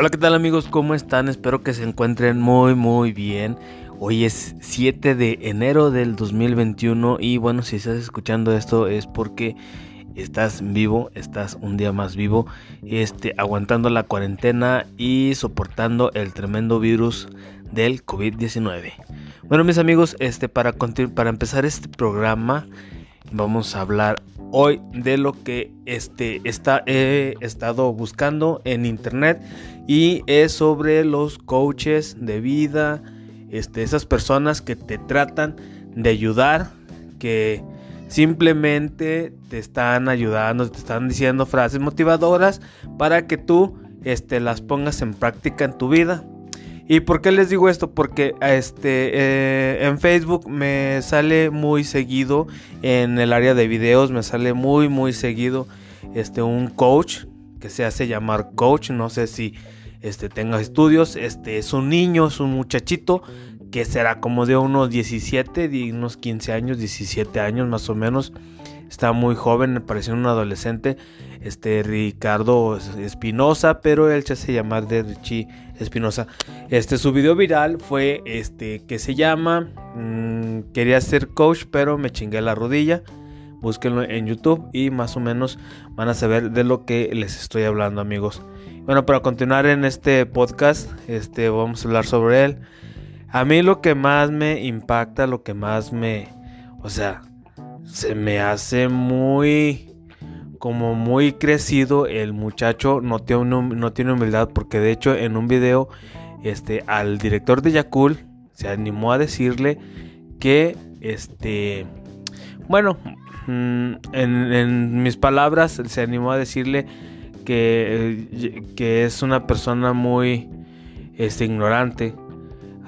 Hola, ¿qué tal amigos? ¿Cómo están? Espero que se encuentren muy muy bien. Hoy es 7 de enero del 2021 y bueno, si estás escuchando esto es porque estás vivo, estás un día más vivo, este, aguantando la cuarentena y soportando el tremendo virus del COVID-19. Bueno, mis amigos, este, para, para empezar este programa vamos a hablar hoy de lo que este, está, he estado buscando en internet y es sobre los coaches de vida, este, esas personas que te tratan de ayudar, que simplemente te están ayudando, te están diciendo frases motivadoras para que tú este, las pongas en práctica en tu vida. ¿Y por qué les digo esto? Porque este, eh, en Facebook me sale muy seguido, en el área de videos me sale muy, muy seguido este, un coach que se hace llamar coach. No sé si este, tenga estudios. Este, es un niño, es un muchachito que será como de unos 17, de unos 15 años, 17 años más o menos. Está muy joven, parece un adolescente. Este Ricardo Espinosa, pero él se hace llamar de Richie Espinosa. Este su video viral fue este que se llama mm, quería ser coach, pero me chingué la rodilla. Búsquenlo en YouTube y más o menos van a saber de lo que les estoy hablando, amigos. Bueno, para continuar en este podcast, este vamos a hablar sobre él. A mí lo que más me impacta, lo que más me, o sea, se me hace muy como muy crecido el muchacho no tiene, no tiene humildad porque de hecho en un video este al director de Yakul se animó a decirle que este bueno mm, en, mis palabras se animó a decirle que, que es una persona muy este ignorante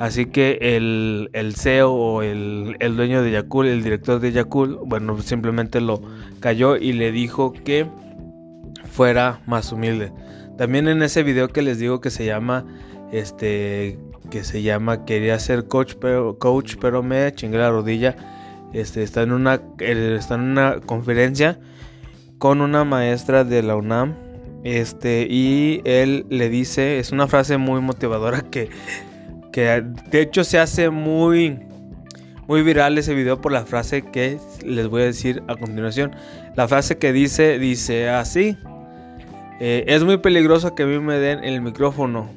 Así que el, el CEO o el, el, dueño de Yakul, el director de Yakul, bueno, simplemente lo cayó y le dijo que fuera más humilde. También en ese video que les digo que se llama, este, que se llama quería ser coach, pero coach, pero me chingué la rodilla. Este, está en una, está en una conferencia con una maestra de la UNAM. Este, y él le dice, es una frase muy motivadora que que de hecho se hace muy muy viral ese video por la frase que les voy a decir a continuación. La frase que dice, dice así. Eh, es muy peligroso que a mí me den el micrófono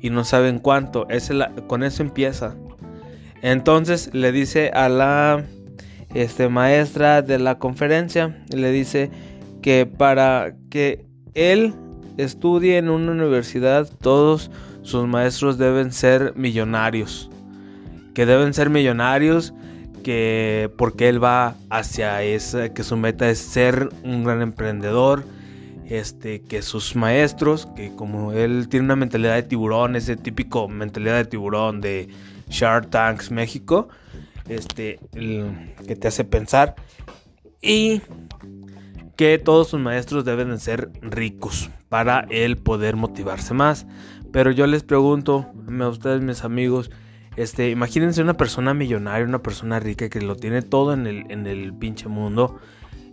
y no saben cuánto. Es con eso empieza. Entonces le dice a la este, maestra de la conferencia, le dice que para que él estudie en una universidad todos sus maestros deben ser millonarios. Que deben ser millonarios, que porque él va hacia esa, que su meta es ser un gran emprendedor. Este, que sus maestros, que como él tiene una mentalidad de tiburón, ese típico mentalidad de tiburón de Shark Tanks México, este, que te hace pensar. Y que todos sus maestros deben de ser ricos para él poder motivarse más. Pero yo les pregunto a ustedes, mis amigos, este, imagínense una persona millonaria, una persona rica que lo tiene todo en el, en el pinche mundo.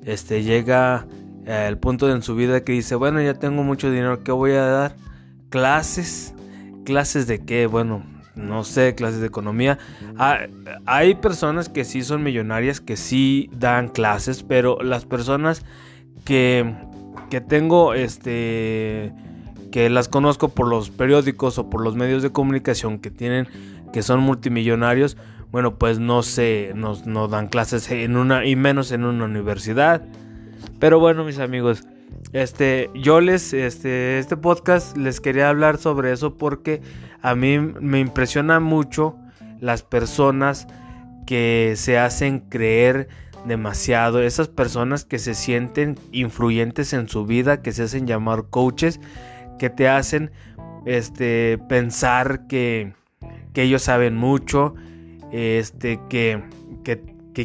Este, llega al punto en su vida que dice, bueno, ya tengo mucho dinero, ¿qué voy a dar? Clases. ¿Clases de qué? Bueno, no sé, clases de economía. Ah, hay personas que sí son millonarias, que sí dan clases, pero las personas que, que tengo, este que las conozco por los periódicos o por los medios de comunicación que tienen que son multimillonarios, bueno, pues no sé, no, dan clases en una y menos en una universidad. Pero bueno, mis amigos, este yo les este este podcast les quería hablar sobre eso porque a mí me impresiona mucho las personas que se hacen creer demasiado, esas personas que se sienten influyentes en su vida, que se hacen llamar coaches que te hacen este, pensar que, que ellos saben mucho, este, que, que,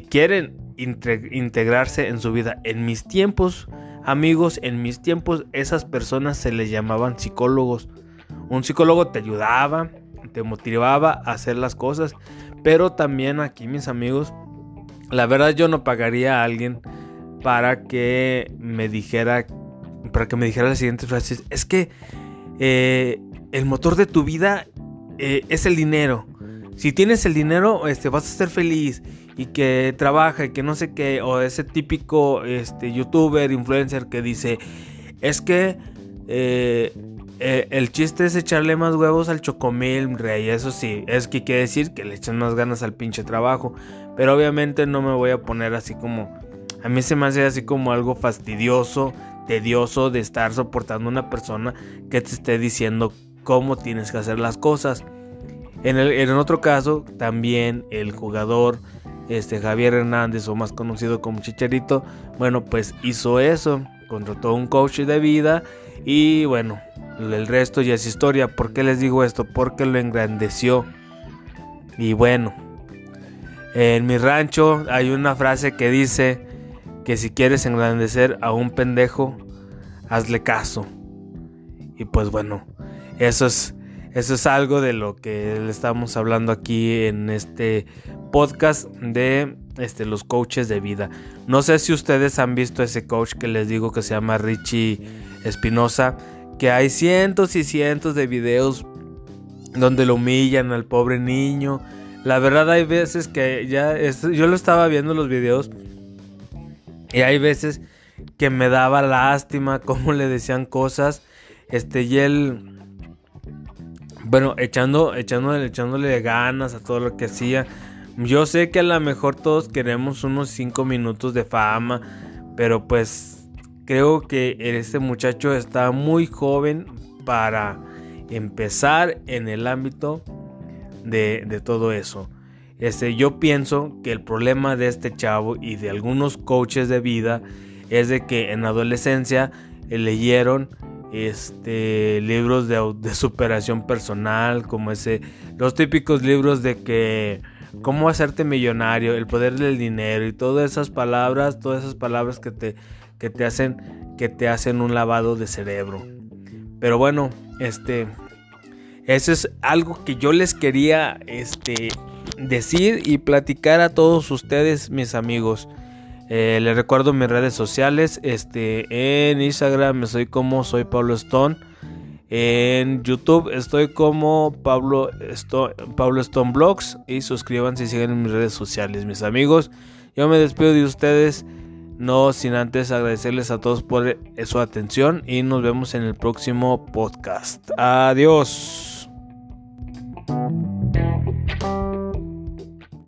quieren integrarse en su vida. En mis tiempos, amigos, en mis tiempos esas personas se les llamaban psicólogos. Un psicólogo te ayudaba, te motivaba a hacer las cosas, pero también aquí mis amigos, la verdad yo no pagaría a alguien para que me dijera para que me dijera las siguientes frases. Es que eh, el motor de tu vida eh, es el dinero. Si tienes el dinero, este, vas a ser feliz y que trabaja y que no sé qué, o ese típico este, youtuber, influencer que dice, es que eh, eh, el chiste es echarle más huevos al chocomil, rey, eso sí, es que quiere decir que le echan más ganas al pinche trabajo, pero obviamente no me voy a poner así como, a mí se me hace así como algo fastidioso, tedioso de estar soportando una persona que te esté diciendo cómo tienes que hacer las cosas. En, el, en otro caso, también el jugador este Javier Hernández o más conocido como Chicharito, bueno, pues hizo eso, contrató un coach de vida y bueno, el resto ya es historia. ¿Por qué les digo esto? Porque lo engrandeció. Y bueno, en mi rancho hay una frase que dice que si quieres engrandecer a un pendejo, hazle caso. Y pues bueno, eso es eso es algo de lo que le estamos hablando aquí en este podcast de este, los coaches de vida. No sé si ustedes han visto ese coach que les digo que se llama Richie Espinosa, que hay cientos y cientos de videos donde lo humillan al pobre niño. La verdad hay veces que ya yo lo estaba viendo los videos y hay veces que me daba lástima cómo le decían cosas. Este y él bueno, echando, echándole, echándole ganas a todo lo que hacía. Yo sé que a lo mejor todos queremos unos 5 minutos de fama, pero pues creo que este muchacho está muy joven para empezar en el ámbito de, todo eso. Este, yo pienso que el problema de este chavo y de algunos coaches de vida es de que en adolescencia leyeron este libros de, superación personal como ese los típicos libros de que cómo hacerte millonario el poder del dinero y todas esas palabras todas esas palabras que te que te hacen que te hacen un lavado de cerebro. Pero bueno este eso es algo que yo les quería este decir y platicar a todos ustedes mis amigos eh, les recuerdo mis redes sociales. Este, en Instagram estoy como soy Pablo Stone. En YouTube estoy como Pablo Stone, Pablo Stone Blogs. Y suscríbanse y sigan en mis redes sociales, mis amigos. Yo me despido de ustedes. No sin antes agradecerles a todos por su atención. Y nos vemos en el próximo podcast. Adiós.